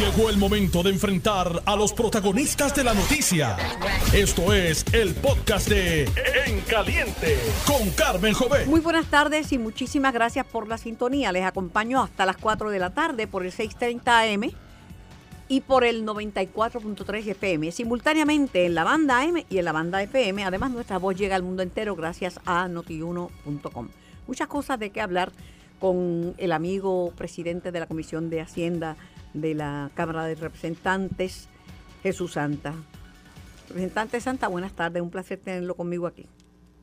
Llegó el momento de enfrentar a los protagonistas de la noticia. Esto es el podcast de En Caliente con Carmen Jovet. Muy buenas tardes y muchísimas gracias por la sintonía. Les acompaño hasta las 4 de la tarde por el 630 AM y por el 94.3 FM, simultáneamente en la banda M y en la banda FM. Además, nuestra voz llega al mundo entero gracias a notiuno.com. Muchas cosas de qué hablar con el amigo presidente de la Comisión de Hacienda de la Cámara de Representantes, Jesús Santa. Representante Santa, buenas tardes, un placer tenerlo conmigo aquí.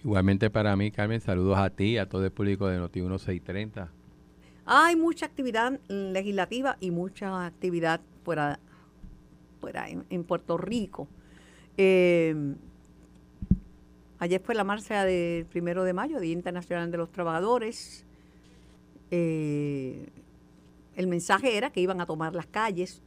Igualmente para mí, Carmen, saludos a ti, a todo el público de Noti 1630. Hay mucha actividad legislativa y mucha actividad fuera, fuera en, Puerto Rico. Eh, ayer fue la marcha del primero de mayo, Día Internacional de los Trabajadores. Eh, el mensaje era que iban a tomar las calles.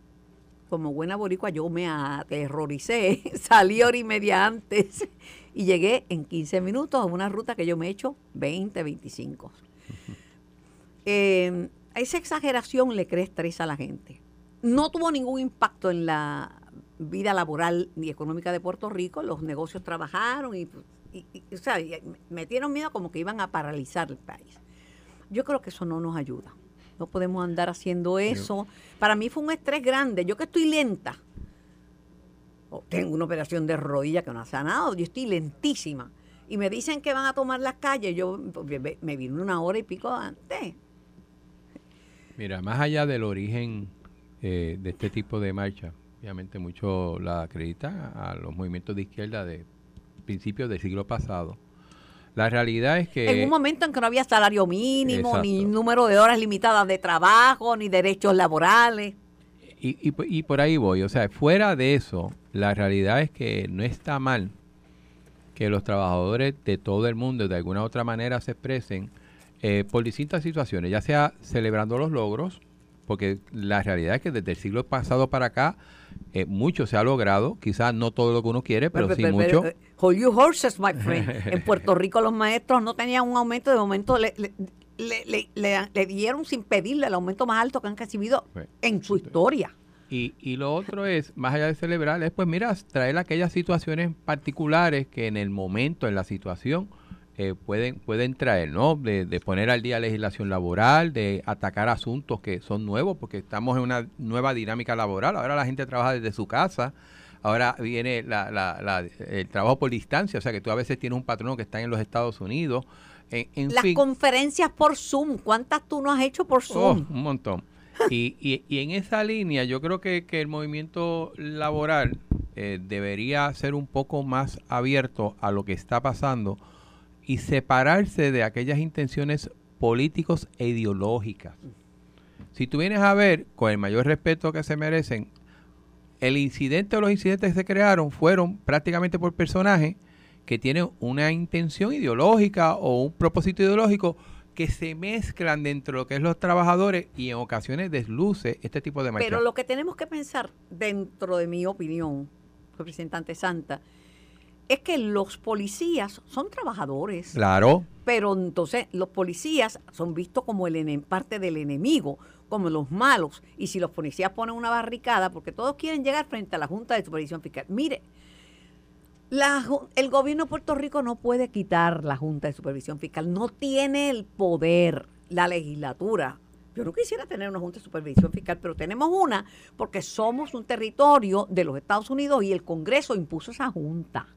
Como buena boricua yo me aterroricé, salí hora y media antes y llegué en 15 minutos a una ruta que yo me he hecho 20, 25. Eh, esa exageración le crea estrés a la gente. No tuvo ningún impacto en la vida laboral ni económica de Puerto Rico. Los negocios trabajaron y, o sea, metieron miedo como que iban a paralizar el país. Yo creo que eso no nos ayuda. No podemos andar haciendo eso. Para mí fue un estrés grande. Yo que estoy lenta, tengo una operación de rodilla que no ha sanado, yo estoy lentísima. Y me dicen que van a tomar las calles, yo me vine una hora y pico antes. Mira, más allá del origen eh, de este tipo de marcha, obviamente mucho la acreditan a los movimientos de izquierda de principios del siglo pasado la realidad es que... En un momento en que no había salario mínimo, ni número de horas limitadas de trabajo, ni derechos laborales. Y, y, por ahí voy, o sea, fuera de eso, la realidad es que no está mal que los trabajadores de todo el mundo de alguna u otra manera se expresen eh, por distintas situaciones, ya sea celebrando los logros, porque la realidad es que desde el siglo pasado para acá eh, mucho se ha logrado, quizás no todo lo que uno quiere, pero, sí mucho. Eh, hold your horses, my friend. en Puerto Rico los maestros no tenían un aumento, de momento le, le, dieron sin pedirle el aumento más alto que han recibido en su historia. Y, y lo otro es, más allá de celebrar, es pues mira, traer aquellas situaciones particulares que en el momento, en la situación, eh, pueden, pueden traer, ¿no? De, poner al día legislación laboral, de atacar asuntos que son nuevos, porque estamos en una nueva dinámica laboral. Ahora la gente trabaja desde su casa. Ahora viene el trabajo por distancia, o sea que tú a veces tienes un patrono que está en los Estados Unidos. En, Las conferencias por Zoom, ¿cuántas tú no has hecho por oh, Zoom? un montón. Y, y, en esa línea yo creo que, el movimiento laboral eh, debería ser un poco más abierto a lo que está pasando y separarse de aquellas intenciones políticos e ideológicas. Si tú vienes a ver, con el mayor respeto que se merecen, el incidente o los incidentes que se crearon fueron prácticamente por personajes que tienen una intención ideológica o un propósito ideológico que se mezclan dentro de lo que es los trabajadores y en ocasiones desluce este tipo de marcha. Pero lo que tenemos que pensar, dentro de mi opinión, representante Santa, es que los policías son trabajadores. Claro. Pero entonces los policías son vistos como el parte del enemigo, como los malos. Y si los policías ponen una barricada, porque todos quieren llegar frente a la Junta de Supervisión Fiscal. Mire, el gobierno de Puerto Rico no puede quitar la Junta de Supervisión Fiscal, no tiene el poder, la legislatura. Yo no quisiera tener una Junta de Supervisión Fiscal, pero tenemos una porque somos un territorio de los Estados Unidos y el Congreso impuso esa Junta.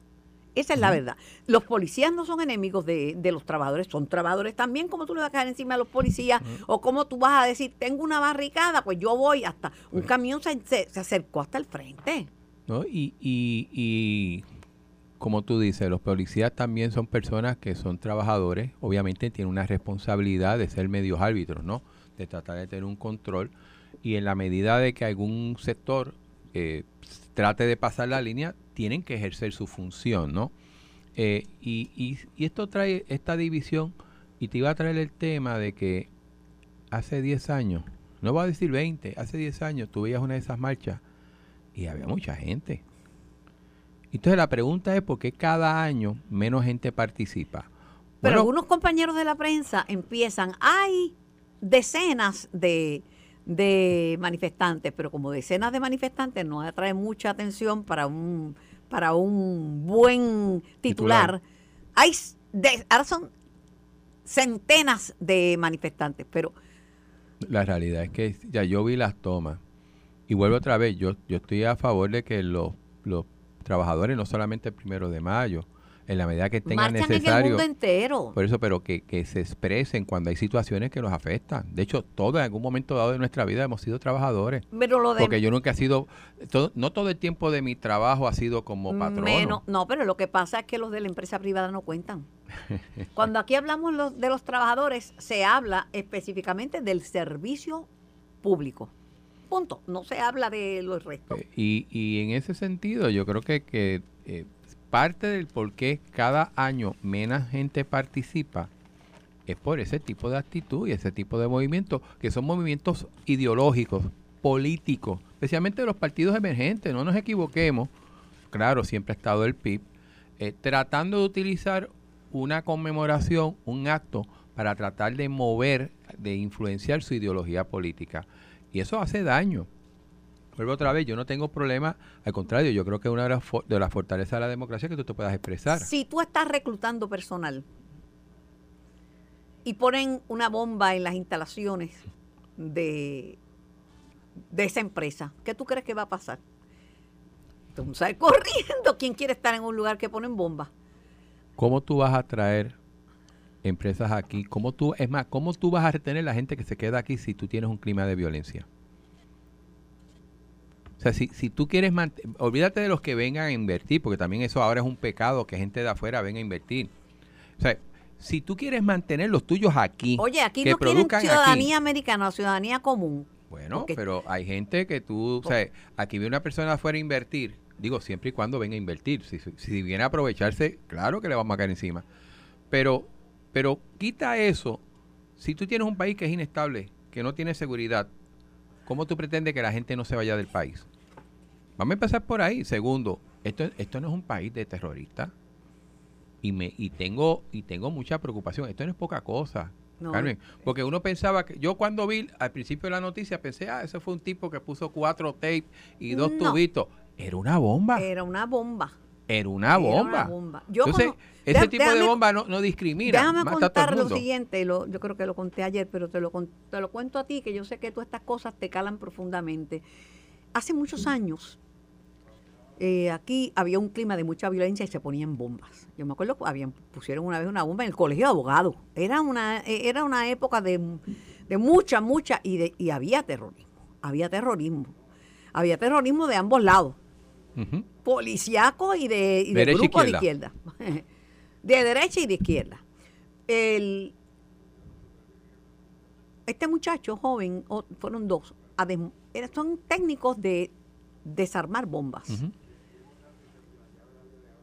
Esa es la verdad. Los policías no son enemigos de, los trabajadores, son trabajadores también, como tú le vas a caer encima a los policías, o como tú vas a decir, tengo una barricada, pues yo voy hasta, un camión se, se, acercó hasta el frente. ¿No? Y, y, y como tú dices, los policías también son personas que son trabajadores, obviamente tienen una responsabilidad de ser medios árbitros, ¿no? De tratar de tener un control, y en la medida de que algún sector eh, trate de pasar la línea, tienen que ejercer su función, ¿no? Eh, y, y, esto trae esta división, y te iba a traer el tema de que hace 10 años, no voy a decir 20, hace 10 años tú veías una de esas marchas y había mucha gente. Entonces la pregunta es por qué cada año menos gente participa. Pero algunos compañeros de la prensa empiezan, hay decenas de de manifestantes, pero como decenas de manifestantes no atrae mucha atención para un para un buen titular, Titular. hay de- ahora son centenas de manifestantes, pero La realidad es que ya yo vi las tomas y vuelvo otra vez, yo, yo estoy a favor de que los, los trabajadores, no solamente el primero de mayo, en la medida que tengan marchan en el necesario, mundo entero. por eso, pero que, que se expresen cuando hay situaciones que nos afectan. De hecho, todos en algún momento dado de nuestra vida hemos sido trabajadores. Pero lo de Porque yo nunca he sido, todo- no todo el tiempo de mi trabajo ha sido como patrono. Menos- no, pero lo que pasa es que los de la empresa privada no cuentan. Cuando aquí hablamos los- de los trabajadores, se habla específicamente del servicio público. Punto. No se habla de los restos. Eh, Y, y en ese sentido, yo creo que, que eh, parte del por qué cada año menos gente participa es por ese tipo de actitud y ese tipo de movimientos, que son movimientos ideológicos, políticos, especialmente de los partidos emergentes, no nos equivoquemos, claro, siempre ha estado el PIB, eh, tratando de utilizar una conmemoración, un acto, para tratar de mover, de influenciar su ideología política. Y eso hace daño. Vuelvo otra vez, yo no tengo problema, al contrario, yo creo que una de las, de las fortalezas de la democracia es que tú te puedas expresar. Si tú estás reclutando personal y ponen una bomba en las instalaciones de, de esa empresa, ¿qué tú crees que va a pasar? Tú sales corriendo. ¿Quién quiere estar en un lugar que ponen bombas? ¿Cómo tú vas a traer empresas aquí? ¿Cómo tú, es más, cómo tú vas a retener la gente que se queda aquí si tú tienes un clima de violencia? O sea, si, si tú quieres mantener, olvídate de los que vengan a invertir, porque también eso ahora es un pecado que gente de afuera venga a invertir. O sea, si tú quieres mantener los tuyos aquí, Oye, aquí que no quieren aquí, ciudadanía americana, ciudadanía común. Bueno, pero hay gente que tú, o sea, aquí viene una persona afuera a invertir, digo, siempre y cuando venga a invertir. Si, si- si viene a aprovecharse, claro que le vamos a caer encima. Pero, pero quita eso. Si tú tienes un país que es inestable, que no tiene seguridad, ¿cómo tú pretendes que la gente no se vaya del país? Vamos a empezar por ahí. Segundo, esto, esto no es un país de terroristas. Y, me, y, tengo, y tengo mucha preocupación. Esto no es poca cosa. No. Carmen, porque uno pensaba que yo cuando vi al principio de la noticia pensé, ah, ese fue un tipo que puso cuatro tapes y dos No. tubitos. Era una bomba. Era una bomba. Era una Era bomba. una bomba. Yo Entonces, ese tipo de bomba no, no discrimina. Déjame contar lo siguiente, lo- yo creo que lo conté ayer, pero te lo, te lo cuento a ti, que yo sé que todas estas cosas te calan profundamente. Hace muchos años, eh, aquí había un clima de mucha violencia y se ponían bombas. Yo me acuerdo que habían, pusieron una vez una bomba en el colegio de abogados. Era una, eh, era una época de, de mucha, mucha, y, de, y había terrorismo. Había terrorismo. Había terrorismo de ambos lados Policiaco y de, y grupo de izquierda. De derecha y de izquierda. El, este muchacho joven, fueron dos, son técnicos de desarmar bombas.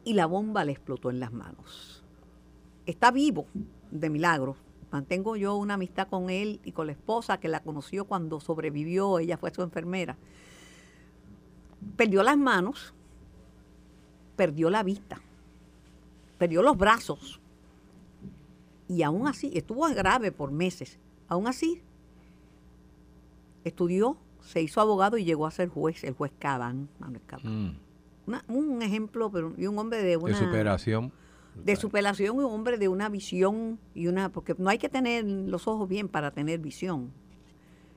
Y la bomba le explotó en las manos. Está vivo, de milagro. Mantengo yo una amistad con él y con la esposa que la conoció cuando sobrevivió, ella fue su enfermera. Perdió las manos, perdió la vista, perdió los brazos. Y aún así, estuvo grave por meses. Aún así, estudió, se hizo abogado y llegó a ser juez, el juez Cabán, Manuel Cabán. Mm. Una- un ejemplo, pero y un hombre de De una superación. de superación y un hombre de una visión y una porque no hay que tener los ojos bien para tener visión.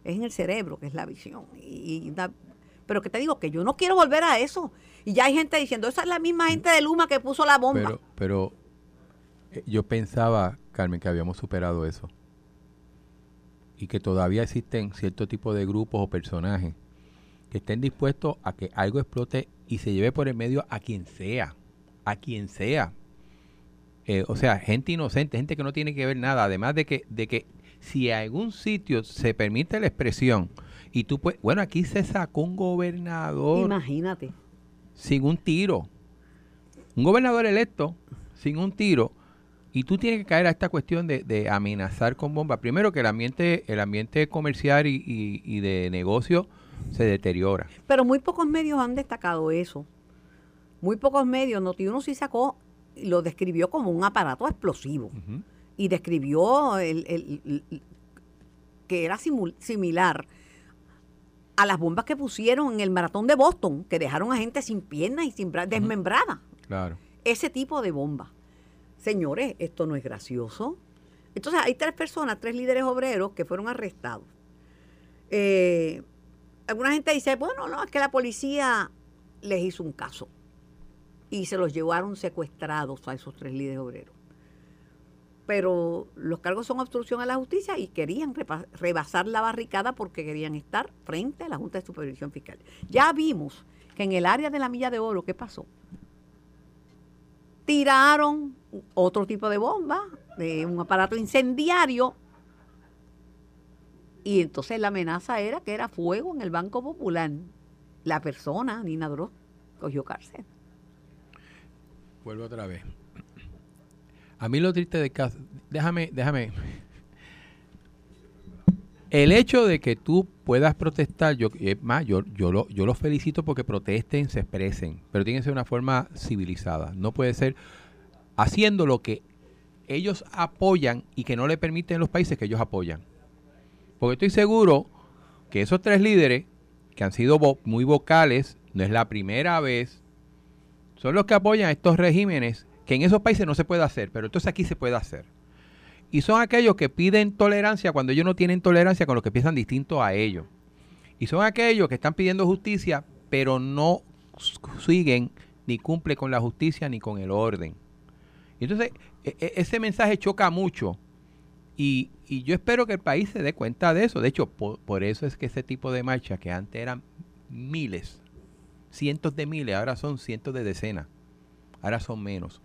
Es en el cerebro que es la visión. Y, y pero que te digo que yo no quiero volver a eso. Y ya hay gente diciendo, esa es la misma gente de Luma que puso la bomba. Pero, pero eh, yo pensaba, Carmen, que habíamos superado eso. Y que todavía existen cierto tipo de grupos o personajes que estén dispuestos a que algo explote y se lleve por el medio a quien sea. A quien sea. Eh, o sea, gente inocente, gente que no tiene que ver nada. Además de que, de que si a algún sitio se permite la expresión y tú puedes... Bueno, aquí se sacó un gobernador Imagínate. sin un tiro. Un gobernador electo sin un tiro. Y tú tienes que caer a esta cuestión de, de amenazar con bombas. Primero que el ambiente, el ambiente comercial y, y- y de negocio se deteriora. Pero muy pocos medios han destacado eso. Muy pocos medios. Notiuno sí sacó lo describió como un aparato explosivo. Y describió el, el- el- el- que era simul- similar a las bombas que pusieron en el maratón de Boston, que dejaron a gente sin piernas y sin brazos, desmembrada. Claro. Ese tipo de bomba. Señores, esto no es gracioso. Entonces hay tres personas, tres líderes obreros que fueron arrestados. Eh, alguna gente dice, bueno, no, es que la policía les hizo un caso y se los llevaron secuestrados a esos tres líderes obreros. Pero los cargos son obstrucción a la justicia y querían rebasar la barricada porque querían estar frente a la Junta de Supervisión Fiscal. Ya vimos que en el área de la Milla de Oro, ¿qué pasó? Tiraron otro tipo de bomba, de un aparato incendiario, y entonces la amenaza era que era fuego en el Banco Popular. La persona, Nina Droz, cogió cárcel. Vuelvo otra vez. A mí lo triste de caso, déjame, déjame. El hecho de que tú puedas protestar, yo, es más, yo, yo, lo, los felicito porque protesten, se expresen, pero tiene que ser una forma civilizada. No puede ser haciendo lo que ellos apoyan y que no le permiten los países que ellos apoyan. Porque estoy seguro que esos tres líderes, que han sido muy vocales, no es la primera vez, son los que apoyan estos regímenes que en esos países no se puede hacer, pero entonces aquí se puede hacer. Y son aquellos que piden tolerancia cuando ellos no tienen tolerancia con los que piensan distinto a ellos. Y son aquellos que están pidiendo justicia, pero no siguen ni cumplen con la justicia ni con el orden. Y entonces, e, e, ese mensaje choca mucho y, yo espero que el país se dé cuenta de eso. De hecho, por, eso es que ese tipo de marchas, que antes eran miles, cientos de miles, ahora son cientos de decenas, ahora son menos.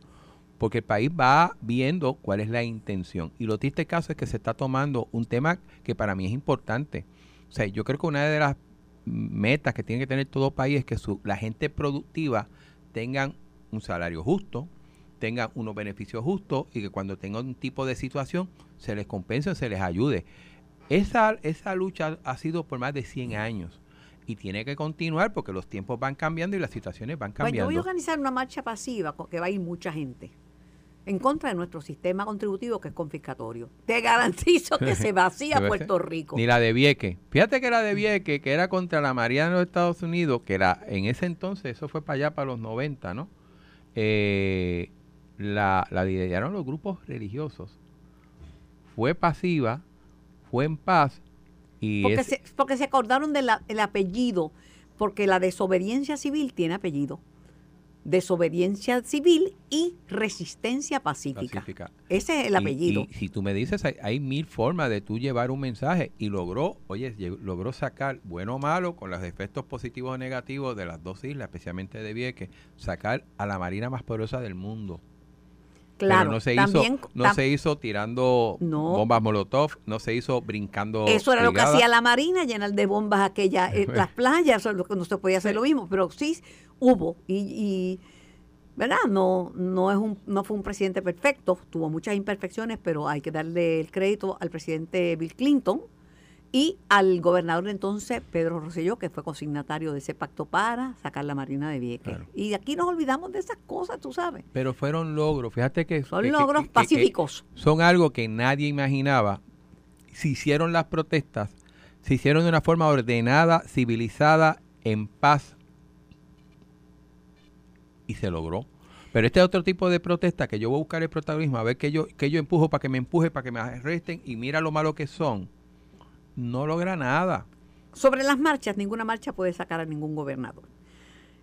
Porque el país va viendo cuál es la intención. Y lo triste caso es que se está tomando un tema que para mí es importante. O sea, yo creo que una de las metas que tiene que tener todo país es que su, la gente productiva tengan un salario justo, tengan unos beneficios justos y que cuando tengan un tipo de situación se les compense, se les ayude. Esa, esa lucha ha sido por más de 100 años y tiene que continuar porque los tiempos van cambiando y las situaciones van cambiando. Bueno, voy a organizar una marcha pasiva que va a ir mucha gente en contra de nuestro sistema contributivo que es confiscatorio. Te garantizo que se vacía Puerto Rico. Ni la de Vieque. Fíjate que la de Vieque, que era contra la María de los Estados Unidos, que era en ese entonces, eso fue para allá, para los 90, ¿no? Eh, la, la lideraron los grupos religiosos. Fue pasiva, fue en paz. Y porque, se, porque se acordaron del apellido, porque la desobediencia civil tiene apellido. Desobediencia civil y resistencia pacífica. Ese es el apellido. Y, si tú me dices, hay, mil formas de tú llevar un mensaje y logró, oye, logró sacar, bueno o malo, con los efectos positivos o negativos de las dos islas, especialmente de Vieques, sacar a la marina más poderosa del mundo Claro, no se hizo, no se hizo tirando bombas molotov, no se hizo brincando. Eso era lo que hacía la Marina, llenar de bombas aquellas, eh, las playas, eso no se podía hacer lo mismo, pero sí hubo y, verdad, no no es un no fue un presidente perfecto, tuvo muchas imperfecciones, pero hay que darle el crédito al presidente Bill Clinton y al gobernador entonces, Pedro Rosselló, que fue consignatario de ese pacto para sacar la Marina de Vieques. Y aquí nos olvidamos de esas cosas, tú sabes. Pero fueron logros, fíjate que... Son logros pacíficos. son algo que nadie imaginaba. Se hicieron las protestas, se hicieron de una forma ordenada, civilizada, en paz. Y se logró. Pero este otro tipo de protesta que yo voy a buscar el protagonismo, a ver que yo, que yo empujo para que me empuje, para que me arresten, y mira lo malo que son no logra nada. Sobre las marchas, ninguna marcha puede sacar a ningún gobernador.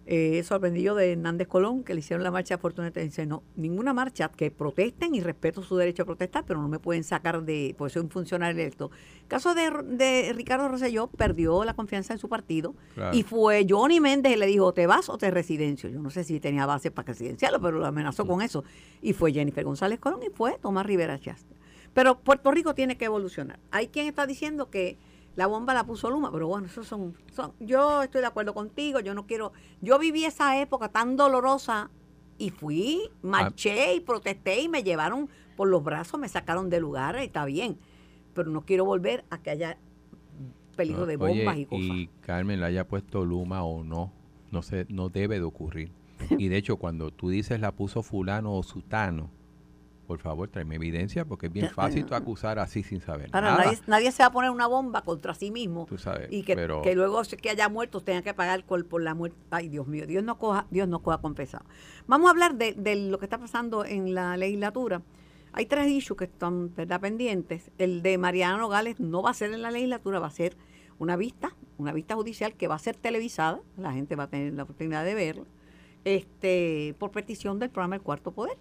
Eh, sorprendido de Hernández Colón, que le hicieron la marcha Fortuneta, dice, no, ninguna marcha, que protesten y respeto su derecho a protestar, pero no me pueden sacar de, pues soy un funcionario electo. caso de, Ricardo Rosselló, perdió la confianza en su partido y fue Johnny Méndez y le dijo, te vas o te residencio. Yo no sé si tenía base para residenciarlo, pero lo amenazó con eso. Y fue Jennifer González Colón y fue Tomás Rivera Chasta. Pero Puerto Rico tiene que evolucionar. Hay quien está diciendo que la bomba la puso Luma, pero bueno, eso son, son, yo estoy de acuerdo contigo, yo no quiero, yo viví esa época tan dolorosa y fui, marché y protesté y me llevaron por los brazos, me sacaron de lugar, y está bien, pero no quiero volver a que haya peligro de bombas y cosas. Y Carmen la haya puesto Luma o no, no sé, no debe de ocurrir. y de hecho, cuando tú dices la puso fulano o sutano, por favor, tráeme evidencia, porque es bien fácil tú acusar así sin saber Ahora, nada. nadie, nadie se va a poner una bomba contra sí mismo Tú sabes, y que, pero- que luego que haya muertos tenga que pagar por, por la muerte. Ay, Dios mío, Dios no coja, Dios no coja compensado. Vamos a hablar de, de lo que está pasando en la legislatura. Hay tres issues que están ¿verdad? pendientes. El de Mariana Nogales no va a ser en la legislatura, va a ser una vista, una vista judicial que va a ser televisada, la gente va a tener la oportunidad de verla, este, por petición del programa El Cuarto Poder.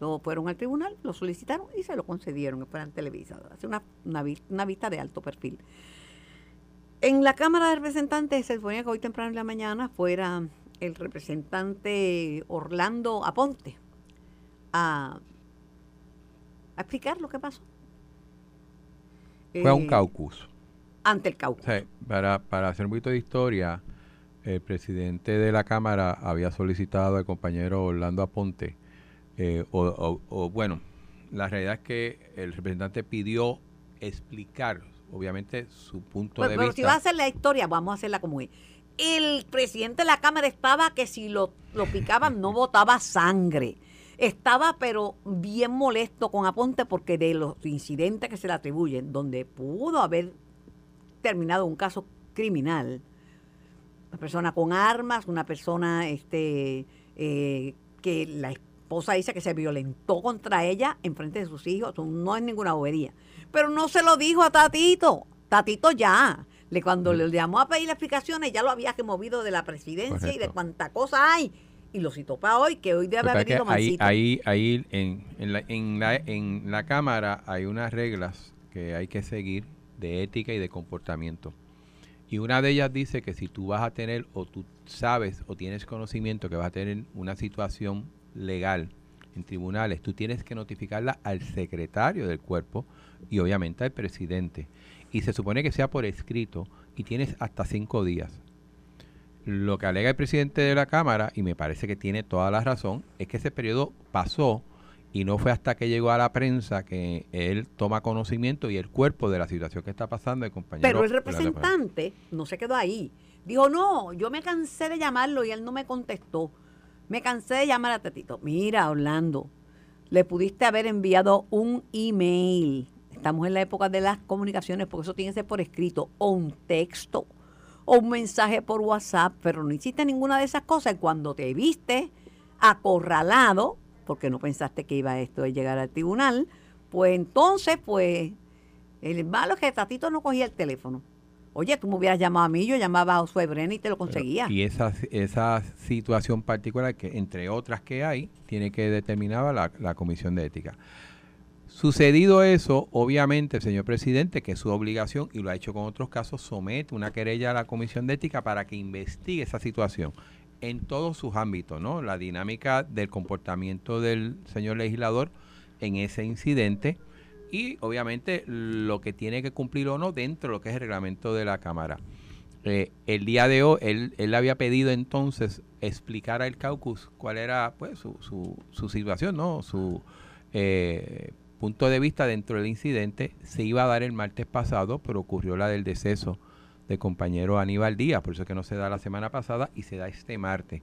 Lo fueron al tribunal, lo solicitaron y se lo concedieron que fueran televisados. Hace una, una, vi- una vista de alto perfil. En la Cámara de Representantes se suponía que hoy temprano en la mañana fuera el representante Orlando Aponte a, a explicar lo que pasó. Fue a un Eh, caucus. Ante el caucus. Para, para hacer un poquito de historia, el presidente de la Cámara había solicitado al compañero Orlando Aponte, eh, o, o- o, bueno, la realidad es que el representante pidió explicar, obviamente, su punto Pues, de pero vista. si va a hacer la historia, vamos a hacerla como es. El presidente de la Cámara estaba que si lo, lo picaban no botaba sangre. Estaba pero bien molesto con Aponte porque de los incidentes que se le atribuyen, donde pudo haber terminado un caso criminal, una persona con armas, una persona este eh, que la esposa dice que se violentó contra ella en frente de sus hijos, eso no es ninguna bobería. Pero no se lo dijo a Tatito. Tatito ya. Le, cuando le llamó a pedir explicaciones, ya lo había removido de la presidencia y de cuánta cosa hay. Y lo citó para hoy, que hoy debe haber venido ahí, ahí, ahí en, en, la, en, la, en la Cámara hay unas reglas que hay que seguir de ética y de comportamiento. Y una de ellas dice que si tú vas a tener o tú sabes o tienes conocimiento que vas a tener una situación legal en tribunales, tú tienes que notificarla al secretario del cuerpo y obviamente al presidente. Y se supone que sea por escrito y tienes hasta cinco días. Lo que alega el presidente de la Cámara, y me parece que tiene toda la razón, es que ese periodo pasó y no fue hasta que llegó a la prensa que él toma conocimiento y el cuerpo de la situación que está pasando el compañero. Pero el representante no se quedó ahí. Dijo, no, yo me cansé de llamarlo y él no me contestó. Me cansé de llamar a Tatito. Mira, Orlando, le pudiste haber enviado un email. Estamos en la época de las comunicaciones, porque eso tiene que ser por escrito, o un texto, o un mensaje por WhatsApp, pero no hiciste ninguna de esas cosas. Y cuando te viste acorralado, porque no pensaste que iba esto de llegar al tribunal, pues entonces, pues, el malo es que Tatito no cogía el teléfono. Oye, tú me hubieras llamado a mí, yo llamaba a Josué Brena y te lo conseguía. Y esa, esa situación particular, que entre otras que hay, tiene que determinar la, la Comisión de Ética. Sucedido eso, obviamente el señor presidente, que es su obligación, y lo ha hecho con otros casos, somete una querella a la Comisión de Ética para que investigue esa situación en todos sus ámbitos, ¿no? La dinámica del comportamiento del señor legislador en ese incidente y obviamente lo que tiene que cumplir o no dentro de lo que es el reglamento de la Cámara. Eh, el día de hoy, él, él había pedido entonces explicar al caucus cuál era pues su, su, su situación, ¿no? Su eh, punto de vista dentro del incidente. Se iba a dar el martes pasado, pero ocurrió la del deceso del compañero Aníbal Díaz, por eso es que no se da la semana pasada y se da este martes.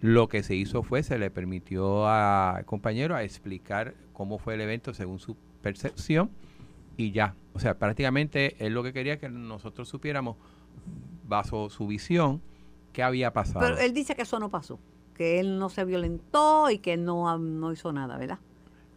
Lo que se hizo fue, se le permitió al compañero a explicar cómo fue el evento según su percepción y ya. O sea, prácticamente él lo que quería que nosotros supiéramos, bajo su visión, qué había pasado. Pero él dice que eso no pasó, que él no se violentó y que no, no hizo nada, ¿verdad?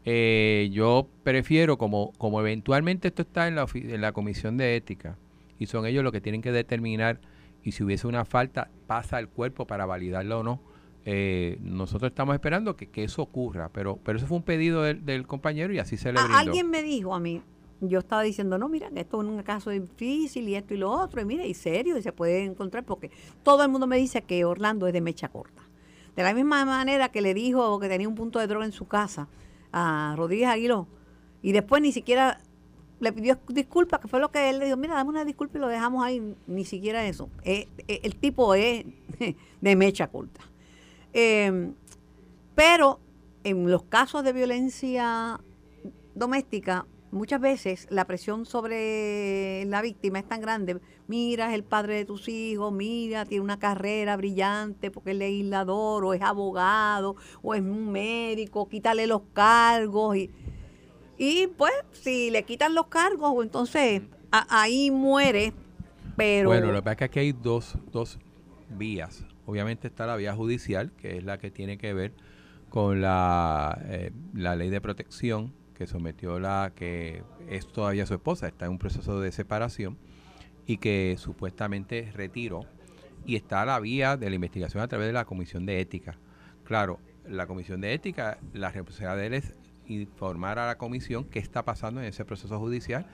Eh, yo prefiero, como, como eventualmente esto está en la, en la comisión de ética, y son ellos los que tienen que determinar, y si hubiese una falta, pasa al cuerpo para validarla o no. Eh, nosotros estamos esperando que, que eso ocurra, pero, pero eso fue un pedido del, del compañero y así se le A- brindó. alguien me dijo a mí, yo estaba diciendo, no, mira, esto es un caso difícil y esto y lo otro, y mira, y serio, y se puede encontrar, porque todo el mundo me dice que Orlando es de mecha corta. De la misma manera que le dijo que tenía un punto de droga en su casa a Rodríguez Aguiló, y después ni siquiera le pidió disculpas, que fue lo que él le dijo, mira, dame una disculpa y lo dejamos ahí, ni siquiera eso. Eh, eh, el tipo es de mecha corta. Eh, pero en los casos de violencia doméstica, muchas veces la presión sobre la víctima es tan grande. Mira, es el padre de tus hijos, mira, tiene una carrera brillante porque es legislador o es abogado o es un médico, quítale los cargos. Y, y pues, si le quitan los cargos, entonces ahí muere. Pero... Bueno, lo que pasa es que aquí hay dos, dos vías. Obviamente está la vía judicial, que es la que tiene que ver con la, eh, la ley de protección que sometió la que es todavía su esposa, está en un proceso de separación y que supuestamente retiró. Y está la vía de la investigación a través de la Comisión de Ética. Claro, la Comisión de Ética, la responsabilidad de él es informar a la Comisión qué está pasando en ese proceso judicial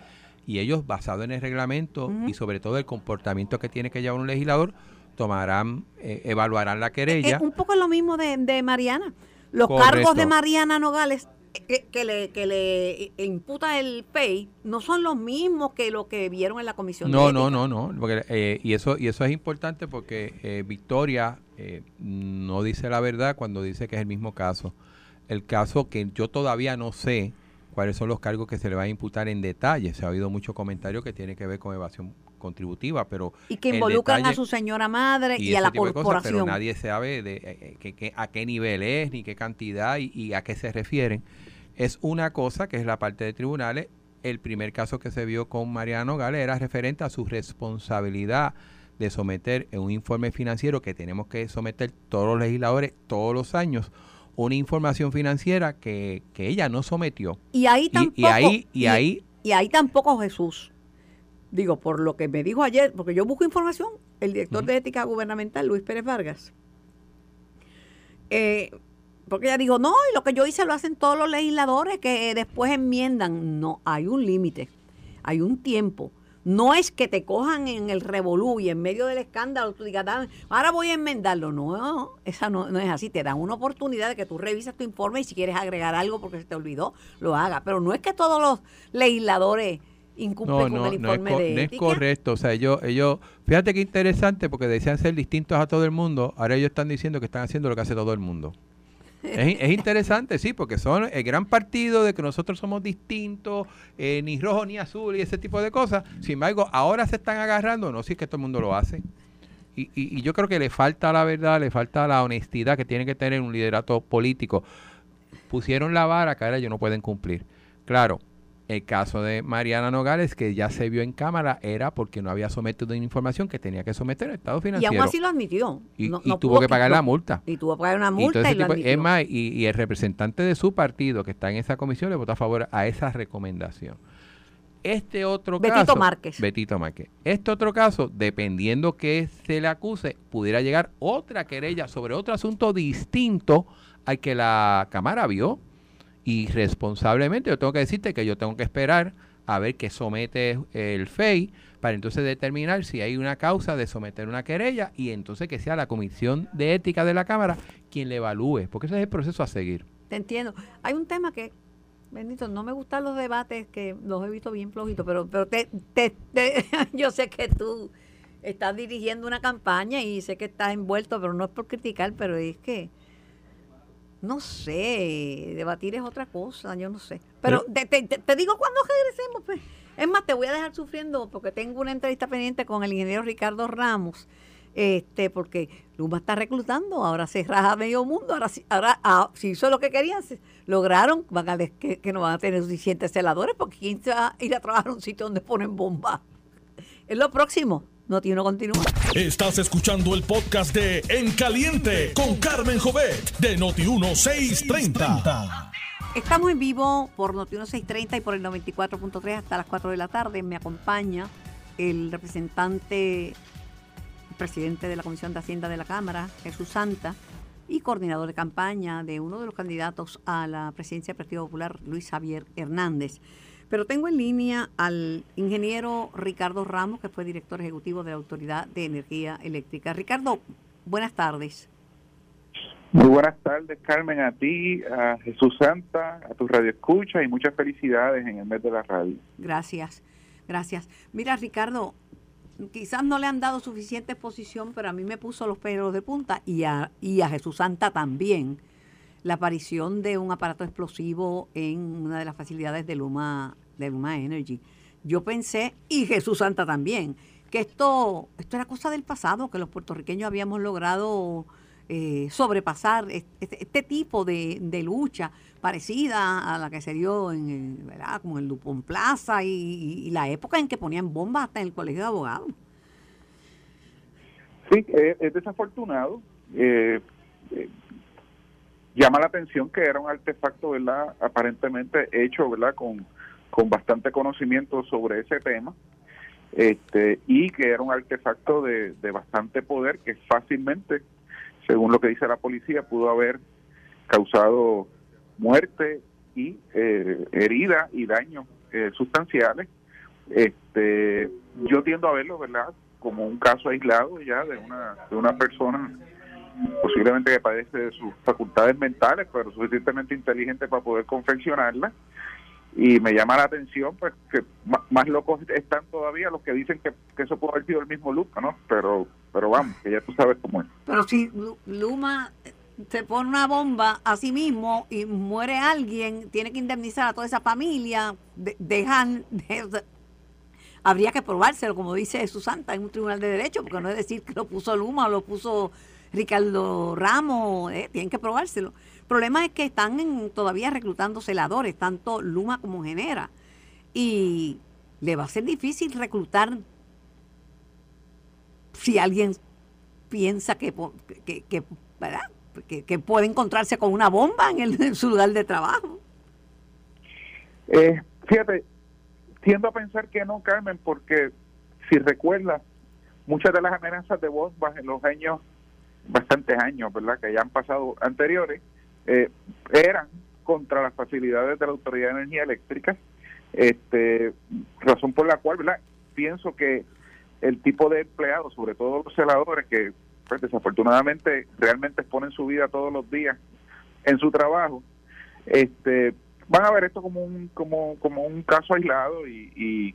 y ellos, basado en el reglamento y sobre todo el comportamiento que tiene que llevar un legislador, tomarán, eh, evaluarán la querella. Es un poco lo mismo de, de Mariana. Los cargos de Mariana Nogales que, le, que le imputa el PEI no son los mismos que lo que vieron en la comisión. No, no, no, no. Porque, eh, y, eso, y eso es importante porque eh, Victoria eh, no dice la verdad cuando dice que es el mismo caso. El caso que yo todavía no sé cuáles son los cargos que se le va a imputar en detalle. Se ha oído mucho comentario que tiene que ver con evasión contributiva, pero... Y que involucran a su señora madre y, a la corporación. pero nadie sabe de, que, a qué nivel es, ni qué cantidad y, y a qué se refieren es una cosa, que es la parte de tribunales. El primer caso que se vio con Mariano Gale era referente a su responsabilidad de someter en un informe financiero que tenemos que someter todos los legisladores todos los años una información financiera que, ella no sometió. Y ahí tampoco. Y, ahí, y, ahí. Y ahí tampoco Jesús. Digo, por lo que me dijo ayer, porque yo busco información, el director de ética gubernamental, Luis Pérez Vargas, eh, porque ella dijo, no, y lo que yo hice lo hacen todos los legisladores que después enmiendan. No, hay un límite, hay un tiempo. No es que te cojan en el revolú y en medio del escándalo tú digas, ahora voy a enmendarlo. No, esa no, no, es así. Te dan una oportunidad de que tú revises tu informe y si quieres agregar algo porque se te olvidó, lo haga. Pero no es que todos los legisladores incumplen con el informe no es, de No es correcto. O sea, ellos, ellos, fíjate qué interesante porque decían ser distintos a todo el mundo. Ahora ellos están diciendo que están haciendo lo que hace todo el mundo. Es, interesante, sí, porque son el gran partido de que nosotros somos distintos, eh, ni rojo ni azul y ese tipo de cosas. Sin embargo, ahora se están agarrando, no, si es que todo el mundo lo hace. Y, y, yo creo que le falta la verdad, le falta la honestidad que tiene que tener un liderato político. Pusieron la vara que ahora ellos no pueden cumplir. Claro, el caso de Mariana Nogales, que ya se vio en cámara, era porque no había sometido una información que tenía que someter al Estado financiero. Y aún así lo admitió. Y, tuvo que pagar la multa. Y tuvo que pagar una multa y, lo Es más, y, el representante de su partido que está en esa comisión le votó a favor a esa recomendación. Este otro Betito caso... Márquez. Betito Márquez. Este otro caso, dependiendo que se le acuse, pudiera llegar otra querella sobre otro asunto distinto al que la Cámara vio y responsablemente yo tengo que decirte que yo tengo que esperar a ver qué somete el FEI para entonces determinar si hay una causa de someter una querella y entonces que sea la Comisión de Ética de la Cámara quien le evalúe, porque ese es el proceso a seguir. Te entiendo. Hay un tema que, bendito, no me gustan los debates, que los he visto bien flojitos, pero, pero te, te, yo sé que tú estás dirigiendo una campaña y sé que estás envuelto, pero no es por criticar, pero es que no sé, debatir es otra cosa, yo no sé. Pero, te, digo cuando regresemos, pues. Es más, te voy a dejar sufriendo porque tengo una entrevista pendiente con el ingeniero Ricardo Ramos, este, porque Luma está reclutando, ahora se raja medio mundo, ahora, ahora ah, si hizo lo que querían, lograron, van a que, que no van a tener suficientes celadores, porque quién se va a ir a trabajar a un sitio donde ponen bombas. Es lo próximo. Noti uno continúa. Estás escuchando el podcast de En Caliente con Carmen Jovet de Noti 1630. Estamos en vivo por Noti 1630 y por el 94.3 hasta las 4 de la tarde. Me acompaña el representante, presidente de la Comisión de Hacienda de la Cámara, Jesús Santa, y coordinador de campaña de uno de los candidatos a la presidencia del Partido Popular, Luis Javier Hernández. Pero tengo en línea al ingeniero Ricardo Ramos, que fue director ejecutivo de la Autoridad de Energía Eléctrica. Ricardo, buenas tardes. Muy buenas tardes, Carmen, a ti, a Jesús Santa, a tu radio escucha y muchas felicidades en el mes de la radio. Gracias, gracias. Mira, Ricardo, quizás no le han dado suficiente exposición, pero a mí me puso los pelos de punta y a, y a Jesús Santa también la aparición de un aparato explosivo en una de las facilidades de Luma de Luma Energy, yo pensé, y Jesús Santa también, que esto, esto era cosa del pasado, que los puertorriqueños habíamos logrado eh, sobrepasar este, este, tipo de, lucha parecida a la que se dio en el, ¿verdad? como en Lupón Plaza y, la época en que ponían bombas hasta en el colegio de abogados. Sí, es desafortunado. Eh, eh, llama la atención que era un artefacto, ¿verdad? Aparentemente hecho, ¿verdad? Con, con bastante conocimiento sobre ese tema este, y que era un artefacto de, bastante poder que fácilmente, según lo que dice la policía, pudo haber causado muerte y eh, herida y daños eh, sustanciales. Este, yo tiendo a verlo, ¿verdad? Como un caso aislado ya de una, de una persona posiblemente que padece de sus facultades mentales, pero suficientemente inteligente para poder confeccionarla y me llama la atención pues que más, locos están todavía los que dicen que, eso puede haber sido el mismo Luma, ¿no? Pero pero vamos, que ya tú sabes cómo es. Pero si Luma se pone una bomba a sí mismo y muere alguien, tiene que indemnizar a toda esa familia, dejan... habría que probárselo, como dice Susanta, en un tribunal de derecho, porque no es decir que lo puso Luma o lo puso Ricardo Ramos, eh, tienen que probárselo problema es que están todavía reclutando celadores, tanto Luma como Genera. Y le va a ser difícil reclutar si alguien piensa que, que, puede encontrarse con una bomba en, el, su lugar de trabajo. Eh, fíjate, tiendo a pensar que no, Carmen, porque si recuerdas, muchas de las amenazas de bombas en los años, bastantes años, ¿verdad?, que ya han pasado anteriores, eh, eran contra las facilidades de la Autoridad de Energía Eléctrica, este, razón por la cual ¿verdad? pienso que el tipo de empleados, sobre todo los celadores, que pues, desafortunadamente realmente exponen su vida todos los días en su trabajo, este, van a ver esto como un como como un caso aislado y,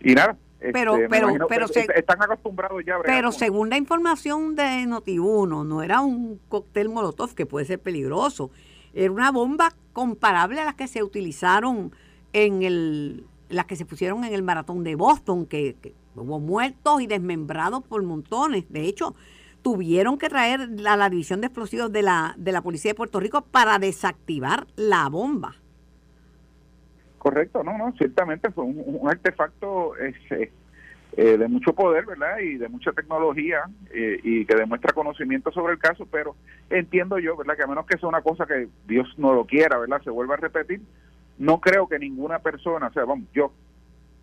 y, nada, pero, este, pero, pero están acostumbrados ya. Pero según la información de Notiuno, no era un cóctel molotov que puede ser peligroso. Era una bomba comparable a las que se utilizaron en el, las que se pusieron en el maratón de Boston, que, hubo muertos y desmembrados por montones. De hecho, tuvieron que traer a la división de explosivos de la, de la policía de Puerto Rico para desactivar la bomba. Correcto, no, no, ciertamente fue un, artefacto este, eh, de mucho poder, ¿verdad? Y de mucha tecnología eh, y que demuestra conocimiento sobre el caso, pero entiendo yo, ¿verdad? Que a menos que sea una cosa que Dios no lo quiera, ¿verdad? Se vuelva a repetir, no creo que ninguna persona, o sea, vamos, yo,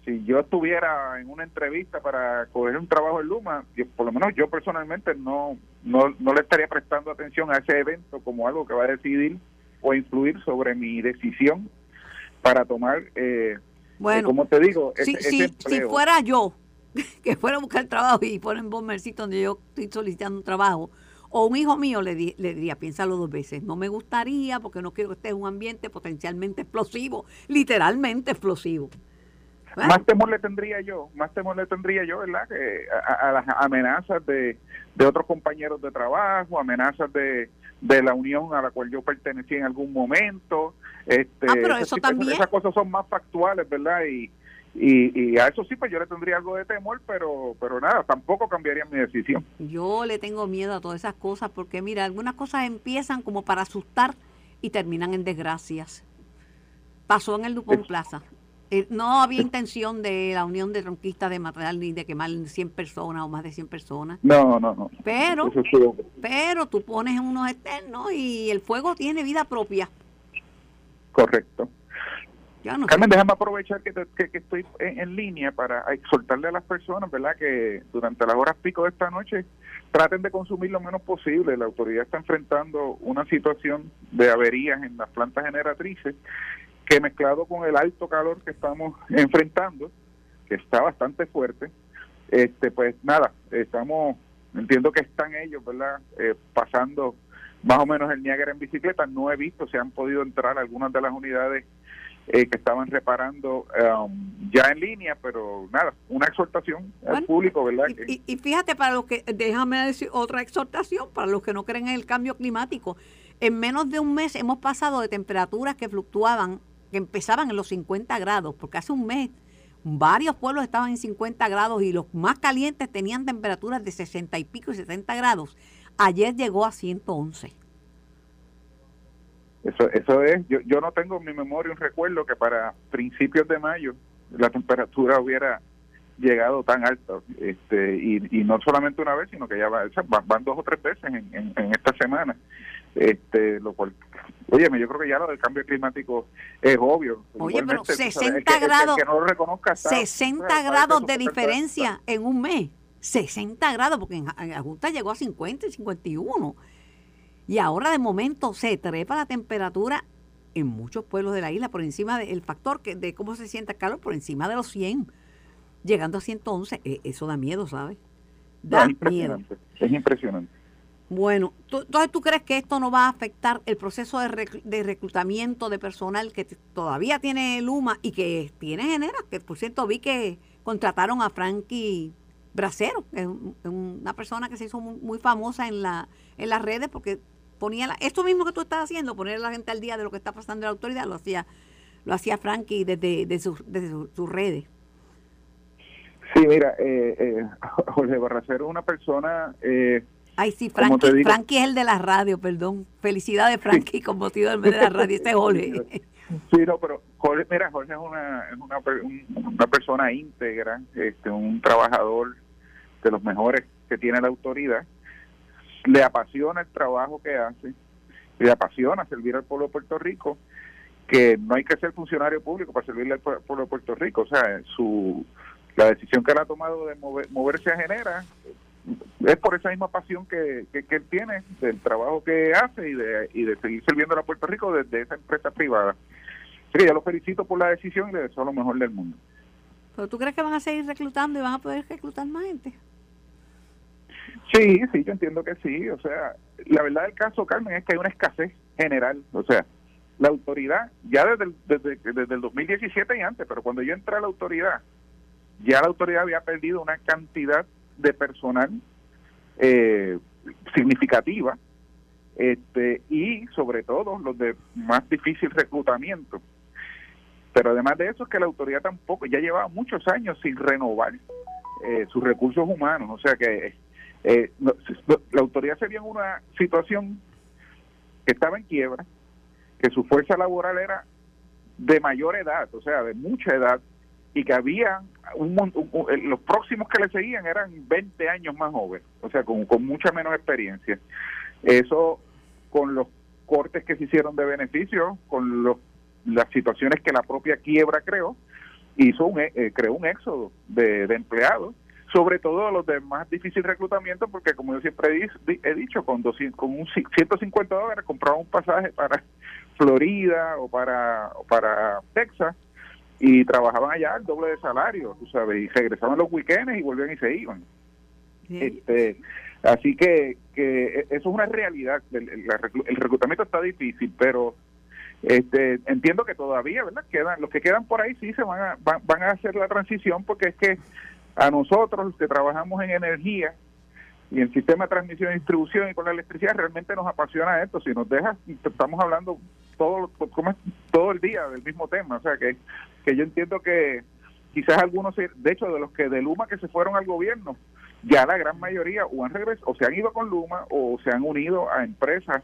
si yo estuviera en una entrevista para coger un trabajo en Luma, por lo menos yo personalmente no, no, no le estaría prestando atención a ese evento como algo que va a decidir o influir sobre mi decisión para tomar, eh, bueno, como te digo, si, si, fuera yo, que fuera a buscar trabajo y ponen bombercito donde yo estoy solicitando un trabajo, o un hijo mío le, le diría, piénsalo dos veces, no me gustaría porque no quiero que esté en un ambiente potencialmente explosivo, literalmente explosivo. Más temor le tendría yo, más temor le tendría yo, ¿verdad? Que a, las amenazas de, de otros compañeros de trabajo, amenazas de, de la unión a la cual yo pertenecí en algún momento. Este, ah, pero eso también. Esas cosas son más factuales, ¿verdad? Y, y, a eso sí, pues yo le tendría algo de temor, pero, pero nada, tampoco cambiaría mi decisión. Yo le tengo miedo a todas esas cosas porque, mira, algunas cosas empiezan como para asustar y terminan en desgracias. Pasó en el Dupont Plaza. Eh, no había intención de la unión de tronquistas de matar ni de quemar 100 personas o más de 100 personas. No, no, no. Pero, pero tú pones unos externos y el fuego tiene vida propia. Correcto. Carmen, déjame aprovechar que, que, estoy en, línea para exhortarle a las personas, ¿verdad? Que durante las horas pico de esta noche traten de consumir lo menos posible. La autoridad está enfrentando una situación de averías en las plantas generatrices que mezclado con el alto calor que estamos enfrentando, que está bastante fuerte, este pues nada, estamos, entiendo que están ellos, ¿verdad? Eh, pasando más o menos el Niágara en bicicleta, no he visto si han podido entrar algunas de las unidades eh, que estaban reparando um, ya en línea, pero nada, una exhortación al público, ¿verdad? Y, y, fíjate, para los que, déjame decir otra exhortación, para los que no creen en el cambio climático, en menos de un mes hemos pasado de temperaturas que fluctuaban que empezaban en los 50 grados, porque hace un mes varios pueblos estaban en 50 grados y los más calientes tenían temperaturas de 60 y pico y 70 grados. Ayer llegó a 111. Eso, eso es, yo, yo no tengo en mi memoria un recuerdo que para principios de mayo la temperatura hubiera llegado tan alto este y, y no solamente una vez sino que ya va, van, dos o tres veces en, en, esta semana este lo cual oye yo creo que ya lo del cambio climático es obvio oye pero 60 grados 60 grados de diferencia en un mes 60 grados porque en, en llegó a 50 y 51 y ahora de momento se trepa la temperatura en muchos pueblos de la isla por encima del factor que de cómo se siente el calor por encima de los 100 llegando a 111, e, eso da miedo, ¿sabes? Da miedo. Es impresionante. Bueno, ¿tú, entonces tú crees que esto no va a afectar el proceso de, reclutamiento de personal que todavía tiene Luma y que tiene Genera? Que por cierto vi que contrataron a Frankie Bracero, que es una persona que se hizo muy, famosa en, la, en las redes porque ponía esto mismo que tú estás haciendo, poner a la gente al día de lo que está pasando en la autoridad, lo hacía, lo hacía Frankie desde, desde sus redes. Sí, mira, eh, eh, Jorge Barracero es una persona... Eh, Ay, sí, Frankie, Frankie es el de la radio, perdón. Felicidades, Frankie, con motivo del mes de la radio. Este es Jorge. Sí, no, pero Jorge, mira, Jorge es una, es una, una persona íntegra, este, un trabajador de los mejores que tiene la autoridad. Le apasiona el trabajo que hace, le apasiona servir al pueblo de Puerto Rico, que no hay que ser funcionario público para servirle al pueblo de Puerto Rico. O sea, su la decisión que él ha tomado de moverse a Genera es por esa misma pasión que, que, él tiene del trabajo que hace y de, y de seguir sirviendo a Puerto Rico desde esa empresa privada. Así que yo lo felicito por la decisión y le deseo lo mejor del mundo. ¿Pero tú crees que van a seguir reclutando y van a poder reclutar más gente? Sí, sí, yo entiendo que sí. O sea, la verdad del caso, Carmen, es que hay una escasez general. O sea, la autoridad, ya desde el, desde, desde el 2017 y antes, pero cuando yo entré a la autoridad, ya la autoridad había perdido una cantidad de personal eh, significativa este, y sobre todo los de más difícil reclutamiento. Pero además de eso es que la autoridad tampoco, ya llevaba muchos años sin renovar eh, sus recursos humanos, o sea que eh, la autoridad se vio en una situación que estaba en quiebra, que su fuerza laboral era de mayor edad, o sea, de mucha edad, y que había un, los próximos que le seguían eran 20 años más jóvenes, o sea, con, con mucha menos experiencia. Eso con los cortes que se hicieron de beneficios, con los, las situaciones que la propia quiebra creó, hizo un, eh, creó un éxodo de, empleados, sobre todo los de más difícil reclutamiento, porque como yo siempre he, dicho, con, 200, con un 150 dólares compraba un pasaje para Florida o para, o para Texas y trabajaban allá el doble de salario, tú sabes, y regresaban los weekends y volvían y se iban. Este, así que, que e, eso es una realidad. El, el, reclutamiento está difícil, pero este, entiendo que todavía, ¿verdad? Quedan, los que quedan por ahí sí se van a, van, van a hacer la transición porque es que a nosotros los que trabajamos en energía y en sistema de transmisión y distribución y con la electricidad realmente nos apasiona esto. Si nos deja, estamos hablando todo, todo el día del mismo tema. O sea, que, que yo entiendo que quizás algunos, de hecho, de los que de Luma que se fueron al gobierno, ya la gran mayoría o han regresado, o se han ido con Luma o se han unido a empresas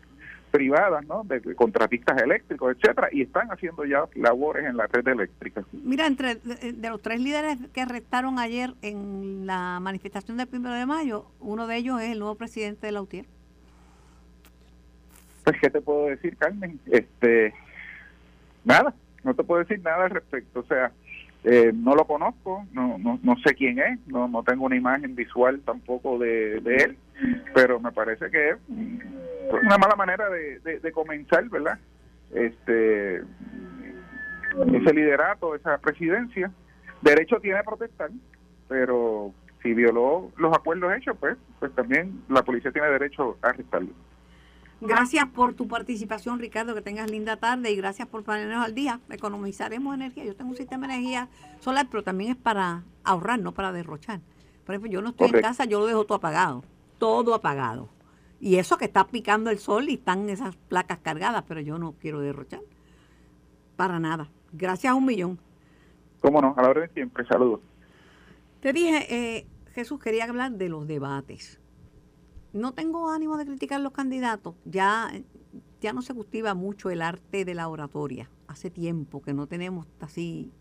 privadas, ¿no? De, contratistas eléctricos, etcétera, y están haciendo ya labores en la red eléctrica. Mira, entre de los tres líderes que arrestaron ayer en la manifestación del primero de mayo, uno de ellos es el nuevo presidente de la UTIER. Pues, ¿qué te puedo decir, Carmen? Este, nada, no te puedo decir nada al respecto. O sea, eh, no lo conozco, no, no, no sé quién es, no, no tengo una imagen visual tampoco de, de él, pero me parece que es una mala manera de, de, comenzar, ¿verdad? Este, ese liderato, esa presidencia, derecho tiene a protestar, pero si violó los acuerdos hechos, pues, pues también la policía tiene derecho a arrestarlo. Gracias por tu participación, Ricardo. Que tengas linda tarde y gracias por ponernos al día. Economizaremos energía. Yo tengo un sistema de energía solar, pero también es para ahorrar, no para derrochar. Por ejemplo, yo no estoy en casa, yo lo dejo todo apagado. Todo apagado. Y eso que está picando el sol y están esas placas cargadas, pero yo no quiero derrochar. Para nada. Gracias a un millón. Cómo no, a la orden siempre. Saludos. Te dije, eh, Jesús, quería hablar de los debates. No tengo ánimo de criticar los candidatos. Ya, ya no se cultiva mucho el arte de la oratoria. Hace tiempo que no tenemos así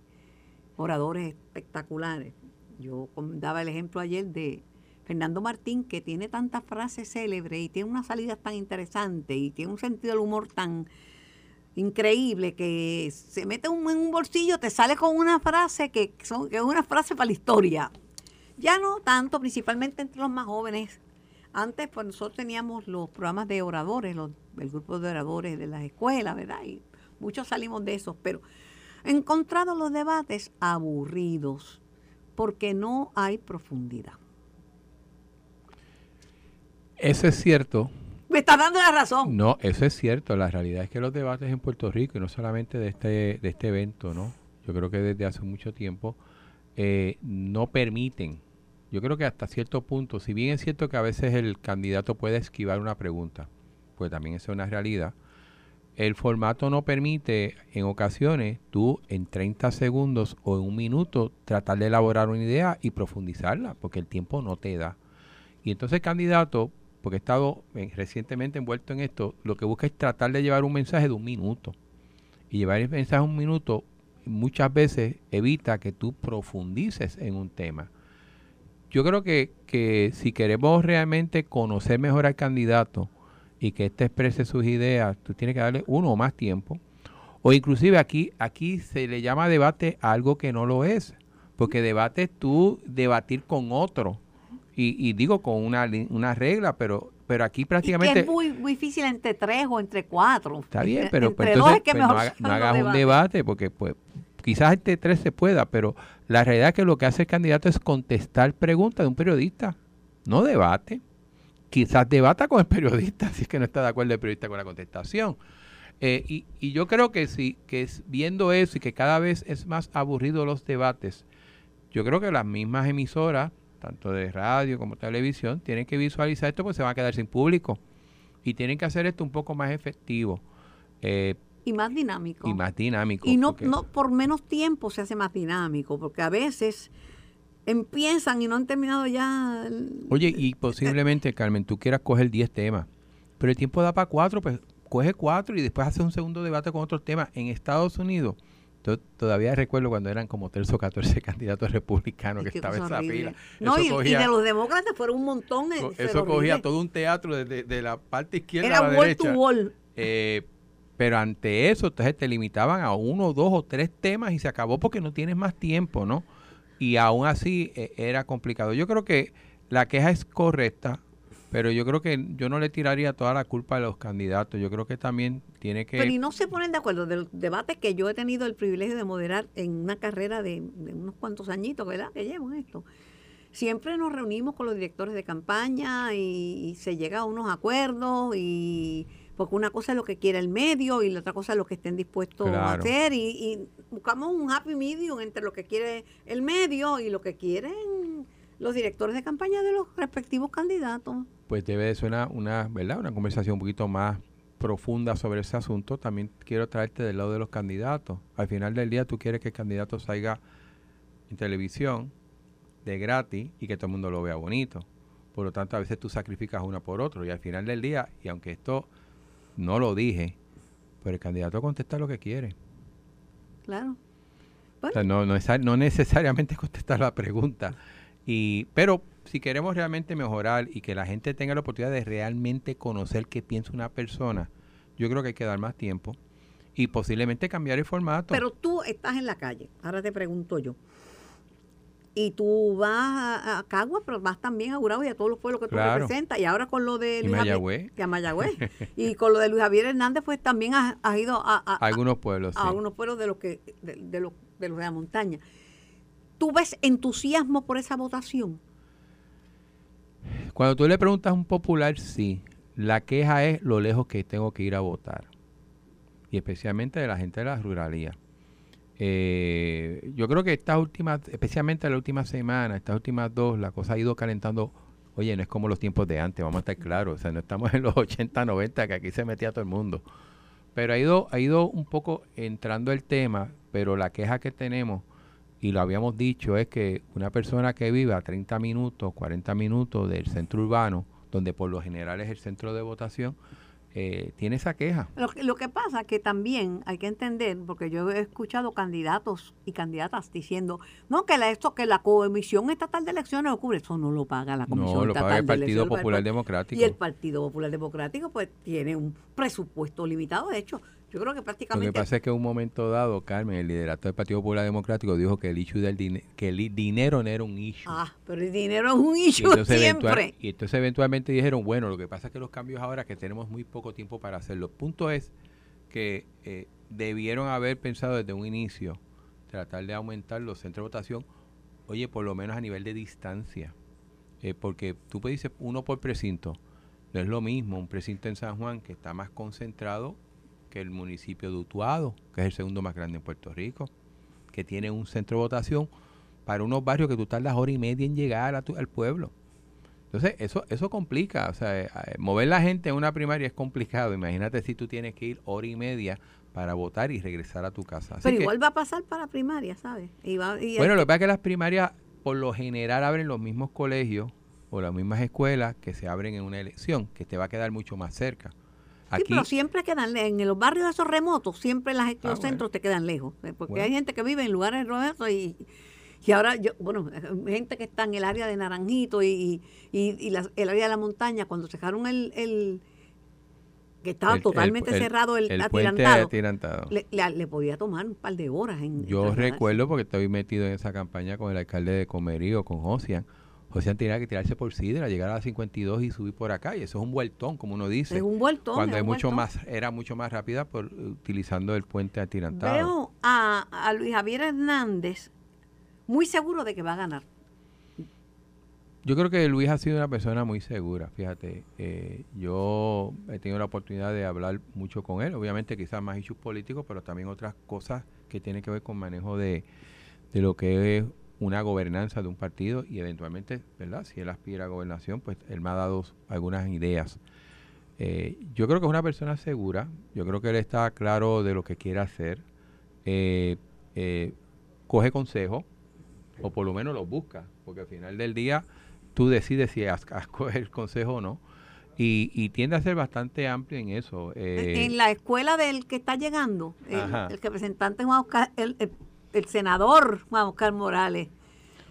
oradores espectaculares. Yo daba el ejemplo ayer de Fernando Martín, que tiene tantas frases célebres y tiene unas salidas tan interesantes y tiene un sentido del humor tan increíble que se mete en un bolsillo, te sale con una frase que, son, que es una frase para la historia. Ya no tanto, principalmente entre los más jóvenes. Antes, pues nosotros teníamos los programas de oradores, los, el grupo de oradores de las escuelas, ¿verdad? Y muchos salimos de esos, pero he encontrado los debates aburridos porque no hay profundidad. Eso es cierto. Me está dando la razón. No, eso es cierto. La realidad es que los debates en Puerto Rico, y no solamente de este, de este evento, ¿no? Yo creo que desde hace mucho tiempo, eh, no permiten. Yo creo que hasta cierto punto, si bien es cierto que a veces el candidato puede esquivar una pregunta, pues también es una realidad, el formato no permite en ocasiones tú en 30 segundos o en un minuto tratar de elaborar una idea y profundizarla, porque el tiempo no te da. Y entonces el candidato, porque he estado recientemente envuelto en esto, lo que busca es tratar de llevar un mensaje de un minuto. Y llevar el mensaje de un minuto muchas veces evita que tú profundices en un tema. Yo creo que, que si queremos realmente conocer mejor al candidato y que éste exprese sus ideas, tú tienes que darle uno o más tiempo. O inclusive aquí, aquí se le llama debate a algo que no lo es. Porque debate es tú debatir con otro. Y, digo con una, una regla, pero pero aquí prácticamente... es muy, difícil entre tres o entre cuatro. Está bien, pero pues, entonces pues, no, hagas un debate porque pues quizás entre tres se pueda, pero la realidad es que lo que hace el candidato es contestar preguntas de un periodista, no debate. Quizás debata con el periodista, si es que no está de acuerdo el periodista con la contestación. Eh, y, yo creo que sí, que es, viendo eso y que cada vez es más aburrido los debates, yo creo que las mismas emisoras tanto de radio como televisión, tienen que visualizar esto porque se va a quedar sin público. Y tienen que hacer esto un poco más efectivo. Eh, y más dinámico. Y más dinámico. Y no, no por menos tiempo se hace más dinámico, porque a veces empiezan y no han terminado ya. Oye, y posiblemente, Carmen, tú quieras coger 10 temas, pero el tiempo da para cuatro, pues coge cuatro y después hace un segundo debate con otros temas. En Estados Unidos, todavía recuerdo cuando eran como 13 o 14 candidatos republicanos que estaban esa fila. No, y, de los demócratas fueron un montón. eso cogía todo un teatro de, la parte izquierda a la derecha. Eh, pero ante eso, entonces te limitaban a uno, dos o tres temas y se acabó porque no tienes más tiempo, ¿no? Y aún así eh, era complicado. Yo creo que la queja es correcta, pero yo creo que yo no le tiraría toda la culpa a los candidatos. Yo creo que también tiene que... Pero y no se ponen de acuerdo. De los debates que yo he tenido el privilegio de moderar en una carrera de, unos cuantos añitos, ¿verdad? Que llevo esto. Siempre nos reunimos con los directores de campaña y, se llega a unos acuerdos y porque una cosa es lo que quiere el medio y la otra cosa es lo que estén dispuestos a hacer y, y buscamos un happy medium entre lo que quiere el medio y lo que quieren los directores de campaña de los respectivos candidatos pues debe ser una, una, ¿verdad? una conversación un poquito más profunda sobre ese asunto. También quiero traerte del lado de los candidatos. Al final del día tú quieres que el candidato salga en televisión de gratis y que todo el mundo lo vea bonito. Por lo tanto, a veces tú sacrificas una por otro y al final del día, y aunque esto no lo dije, pues el candidato contesta lo que quiere. Claro. no, no, no necesariamente contestar la pregunta. Y, pero si queremos realmente mejorar y que la gente tenga la oportunidad de realmente conocer qué piensa una persona, yo creo que hay que dar más tiempo y posiblemente cambiar el formato. Pero tú estás en la calle, ahora te pregunto yo. Y tú vas a, Cagua, pero vas también a Gurabo y a todos los pueblos que tú representas. Y ahora con lo de Luis Mayagüez. Y a Mayagüez. y con lo de Luis Javier Hernández, pues también has, ido a, algunos pueblos. A algunos pueblos de los que de, de, los, de los de la montaña. ¿Tú ves entusiasmo por esa votación? Cuando tú le preguntas a un popular, sí. La queja es lo lejos que tengo que ir a votar. Y especialmente de la gente de la ruralía. Eh, yo creo que estas últimas, especialmente la última semana, estas últimas dos, la cosa ha ido calentando. Oye, no es como los tiempos de antes, vamos a estar claros. O sea, no estamos en los 80, 90, que aquí se metía todo el mundo. Pero ha ido, ha ido un poco entrando el tema, pero la queja que tenemos, y lo habíamos dicho, es que una persona que vive a 30 minutos, 40 minutos del centro urbano, donde por lo general es el centro de votación, eh, tiene esa queja. Lo, que- lo que pasa que también hay que entender, porque yo he escuchado candidatos y candidatas diciendo, no, que la, esto, que la Comisión Estatal de Elecciones lo cubre, eso no lo paga la Comisión No, lo Estatal paga el de Partido Elecciones, Popular Democrático. Y el Partido Popular Democrático pues tiene un presupuesto limitado, de hecho, yo creo que Lo que prácticamente... pasa es que en un momento dado, Carmen, el liderato del Partido Popular Democrático dijo que el issue del dine- que el dinero no era un issue. Ah, pero el dinero es un Y issue eventual- siempre. y entonces eventualmente dijeron, bueno, lo que pasa es que los cambios ahora que tenemos muy poco tiempo para hacerlo. Punto es que eh, debieron haber pensado desde un inicio tratar de aumentar los centros de votación, oye, por lo menos a nivel de distancia. Eh, porque tú decir uno por precinto. No es lo mismo un precinto en San Juan que está más concentrado que el municipio de Utuado, que es el segundo más grande en Puerto Rico, que tiene un centro de votación para unos barrios que tú tardas hora y media en llegar a tu- al pueblo. Entonces, eso eso complica. O sea, eh, eh, mover la gente en una primaria es complicado. Imagínate si tú tienes que ir hora y media para votar y regresar a tu casa. Así Pero que- igual va a pasar para primaria, ¿sabes? Y va- y bueno, lo que pasa es que las primarias por lo general abren los mismos colegios o las mismas escuelas que se abren en una elección, que te va a quedar mucho más cerca. Sí, pero siempre quedan en los barrios esos remotos, siempre las, los bueno. centros te quedan lejos, eh, porque Bueno. hay gente que vive en lugares remotos y, y ahora yo, bueno, gente que está en el área de Naranjito y, y, y el área de la montaña, cuando dejaron el, el que estaba el- totalmente el- cerrado el, el puente atirantado, atirantado. le, le- le podía tomar un par de horas en Yo recuerdo porque estoy metido en esa campaña con el alcalde de Comerío, con Josian. Josian tenía que tirarse por Sidra, llegar a la 52 y subir por acá. Y eso es un vueltón, como uno dice. es un vueltón cuando es mucho vueltón. más, era mucho más rápida por utilizando el puente atirantado. Veo a, a Luis Javier Hernández muy seguro de que va a ganar. Yo creo que Luis ha sido una persona muy segura, fíjate. eh, yo he tenido la oportunidad de hablar mucho con él, obviamente quizás más issues políticos, pero también otras cosas que tienen que ver con manejo de, de lo que es una gobernanza de un partido y eventualmente, ¿verdad? Si él aspira a gobernación, pues él me ha dado algunas ideas. Eh, yo creo que es una persona segura, yo creo que él está claro de lo que quiere hacer, eh, eh, coge consejo, o por lo menos los busca, porque al final del día tú decides si has, has coger consejo o no. Y, y tiende a ser bastante amplio en eso. eh, en la escuela del que está llegando, el, el representante Juan Oscar, el, el- el senador Juan Oscar Morales.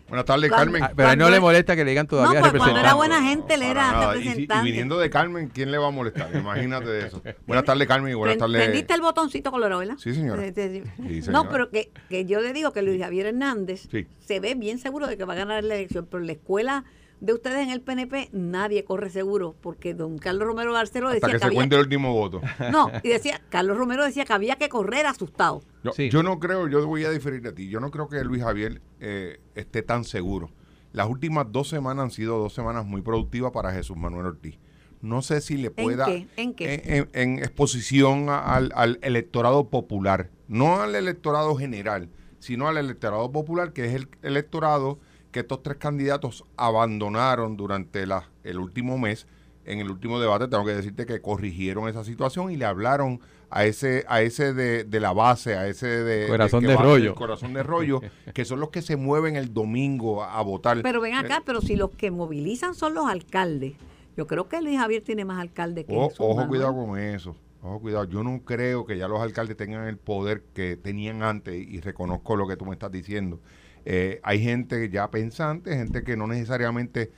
Buenas tardes, Carmen. ah, pero a él no le molesta que le digan No, todavía pues cuando era representante. buena gente, él Para era nada. Y si- Y, representante. viniendo de Carmen, ¿quién le va a molestar? Imagínate de eso. Buenas tardes, Carmen, y buenas tardes. Prendiste el botoncito colorado, ¿verdad? Sí, señora. Sí, no, pero que, que yo le digo que Luis Javier Hernández Sí. se ve bien seguro de que va a ganar la elección, pero en la escuela de ustedes en el PNP nadie corre seguro, porque don Carlos Romero Barceló Hasta decía que que, se había, cuente el último voto. no, y decía, Carlos Romero decía que había que correr asustado. Yo, Sí. yo no creo, yo voy a diferir de ti. Yo no creo que Luis Javier eh, esté tan seguro. Las últimas dos semanas han sido dos semanas muy productivas para Jesús Manuel Ortiz. No sé si le pueda. qué? ¿En qué? En, en exposición a- al, al electorado popular. No al electorado general, sino al electorado popular, que es el electorado que estos tres candidatos abandonaron durante la, el último mes. En el último debate tengo que decirte que corrigieron esa situación y le hablaron a ese a ese de, de la base, a ese de Corazón de rollo. corazón de rollo, que son los que se mueven el domingo a, a votar. Pero ven acá, Eh, pero si los que movilizan son los alcaldes, yo creo que Luis Javier tiene más alcaldes que O- Jesús ojo, Manuel. cuidado con eso. Ojo, cuidado. Yo no creo que ya los alcaldes tengan el poder que tenían antes y reconozco lo que tú me estás diciendo. Eh, hay gente ya pensante, gente que no necesariamente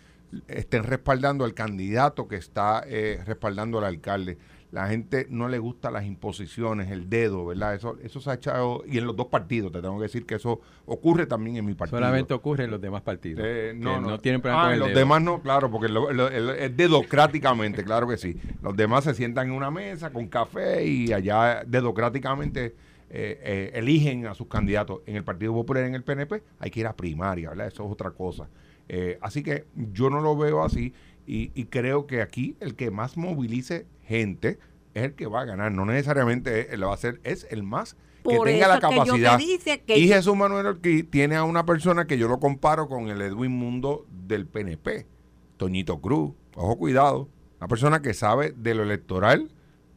estén respaldando al candidato que está eh, respaldando al alcalde. La gente no le gusta las imposiciones, el dedo, ¿verdad? Eso, eso se ha echado, y en los dos partidos, te tengo que decir que eso ocurre también en mi partido. Solamente ocurre en los demás partidos. Eh, no, no, tienen problema Ah, con el los dedo. demás no, claro, porque lo- lo- el- es dedocráticamente, claro que sí. Los demás se sientan en una mesa con café y allá dedocráticamente eh, eh, eligen a sus candidatos. En el Partido Popular, en el PNP, hay que ir a primaria, ¿verdad? Eso es otra cosa. Eh, así que yo no lo veo así y, y creo que aquí el que más movilice gente es el que va a ganar. No necesariamente él va a es el más que Por tenga la eso es que yo te capacidad. dice que- y Jesús Manuel Ortiz tiene a una persona que yo lo comparo con el Edwin Mundo del PNP, Toñito Cruz. Ojo, cuidado. Una persona que sabe de lo electoral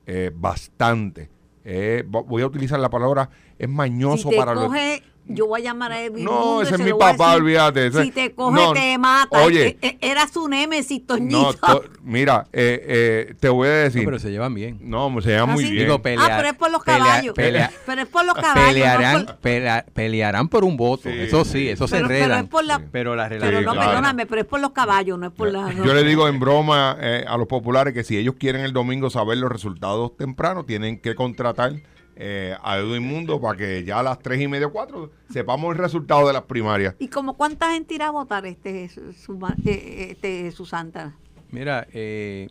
eh, bastante. Eh, vo- voy a utilizar la palabra, es mañoso si te para los... coge, yo voy a llamar a Edwin No, ese es mi papá, decir. olvídate, Si te coge, no, te mata. oye. E- e- Era su némesis, Toñito. No, to- mira, eh, eh, te voy a No, decir... pero se llevan bien. No, se llama ¿Ah, muy sí? bien. Digo, pelear- ah, pero es por los pelea- caballos. pelea- pero es por los caballos. no pelearán, por- pelea- pelearán por un voto. Sí, eso sí, eso se pero, pero enredan. es por la. Pero la Pero relación. no, claro. perdóname, pero es por los caballos, no es por la. no. Yo le digo en broma eh, a los populares que si ellos quieren el domingo saber los resultados temprano, tienen que contratar eh, a Edwin Mundo para que ya a las tres y media o cuatro sepamos el resultado de las primarias. ¿Y como cuánta gente irá a votar este, su, eh, este Susanta? Mira, eh,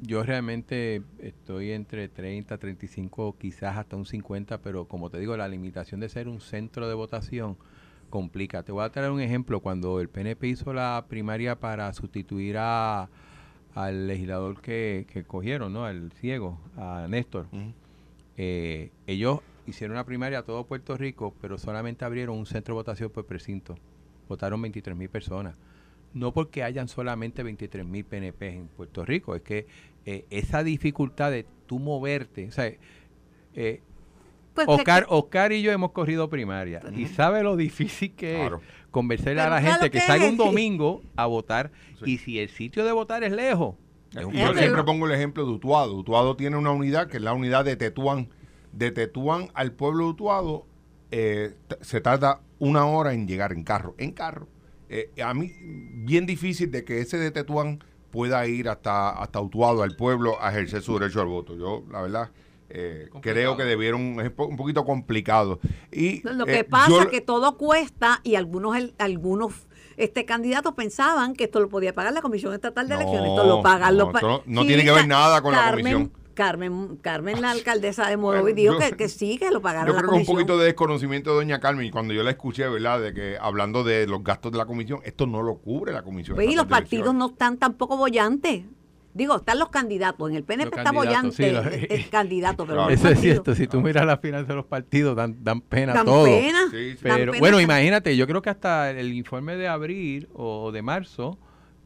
yo realmente estoy entre 30, 35, quizás hasta un 50, pero como te digo, la limitación de ser un centro de votación complica. Te voy a traer un ejemplo. Cuando el PNP hizo la primaria para sustituir a, al legislador que, que cogieron, ¿no? Al ciego, a Néstor. Eh, ellos hicieron una primaria a todo Puerto Rico, pero solamente abrieron un centro de votación por precinto. Votaron 23 mil personas. No porque hayan solamente 23 mil PNP en Puerto Rico, es que eh, esa dificultad de tú moverte, o sea, eh, Pues, Oscar, Oscar y yo hemos corrido primaria y sabe lo difícil que Claro. es convencerle a Pero la claro gente que que salga un domingo a votar Sí. y si el sitio de votar es lejos. Yo siempre pongo el ejemplo de Utuado. Utuado tiene una unidad que es la unidad de Tetuán. De Tetuán al pueblo de Utuado eh, se tarda una hora en llegar en carro. En carro. Eh, a mí, bien difícil de que ese de Tetuán pueda ir hasta, hasta Utuado, al pueblo, a ejercer su derecho al voto. Yo, la verdad, eh, creo que debieron, es un poquito complicado. Y, Lo eh, que pasa yo- es que todo cuesta y algunos el- algunos este candidatos pensaban que esto lo podía pagar la Comisión Estatal de No, Elecciones. Esto lo pagan no, los no- no tiene que ver nada con la comisión. Carmen, Carmen, la alcaldesa de Morovis, dijo yo- que, que sí, que lo pagara Yo la creo que un comisión. poquito de desconocimiento de doña Carmen y cuando yo la escuché, ¿verdad? De que hablando de los gastos de la comisión, esto no lo cubre la comisión. Pues, y los partidos no están tampoco bollantes. Digo, están los candidatos. En el PNP Los está candidatos, bollante sí, los- el, el candidato, pero Claro. Eso es cierto, si tú miras las finanzas de los partidos, dan, dan pena dan todo. pena. Sí, sí. dan Pero pena bueno, hasta- imagínate, yo creo que hasta el informe de abril o de marzo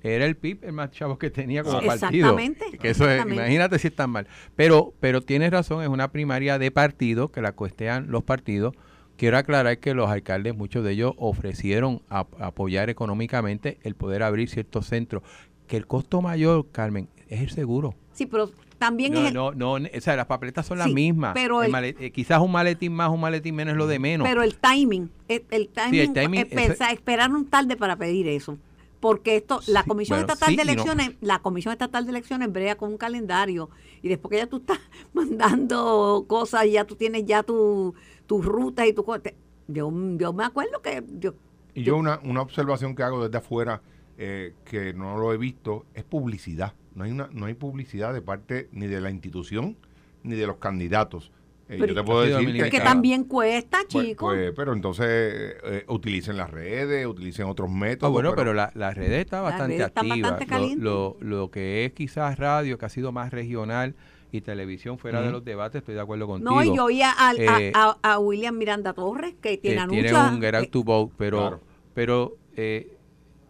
era el PIB el más chavo que tenía como partido. Exactamente, Que eso es, exactamente. imagínate si están mal. Pero, pero tienes razón, es una primaria de partido que la cuestean los partidos. Quiero aclarar que los alcaldes, muchos de ellos ofrecieron a- apoyar económicamente el poder abrir ciertos centros. Que el costo mayor, Carmen, es el seguro. Sí, pero también es No, el, no, no, o sea, las papeletas son las Sí, mismas. pero El eh, quizás un maletín más, un maletín menos es lo de menos. Pero el timing, el, el timing, el timing, eh, pensa- esperaron tarde para pedir eso. Porque esto, la Sí, Comisión bueno, Estatal sí de no. Elecciones, la Comisión Estatal de Elecciones brega con un calendario y después que ya tú estás mandando cosas y ya tú tienes ya tu, tus rutas y tu yo, yo me acuerdo que yo, Y yo una, una observación que hago desde afuera, eh, que no lo he visto, es publicidad. No hay, una, no hay publicidad de parte ni de la institución ni de los candidatos. Eh, Pero yo te puedo que- decir que ah, también cuesta, pues- chicos. pues, pero entonces eh, utilicen las redes, utilicen otros métodos. Ah, bueno, pero, la, la red está Las bastante redes están activa. bastante Lo- lo, lo que es quizás radio, que ha sido más regional, y televisión fuera de los debates, estoy de acuerdo contigo. no, y yo oía al- a, Eh, a- a William Miranda Torres que que tiene tiene anuncios. un get out eh, to vote, pero, Claro. pero eh,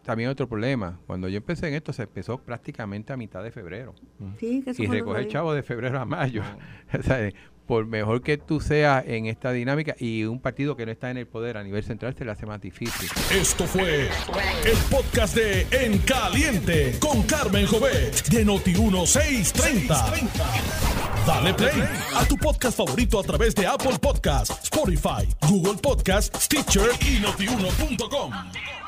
también otro problema. Cuando yo empecé en esto, se empezó prácticamente a mitad de febrero. sí, que eso y recoger chavo de febrero a mayo. O sea, por mejor que tú seas en esta dinámica y un partido que no está en el poder a nivel central se le hace más difícil. Esto fue el podcast de En Caliente con Carmen Jovet de Noti1630. Dale play a tu podcast favorito a través de Apple Podcasts, Spotify, Google Podcasts, Stitcher y notiuno.com.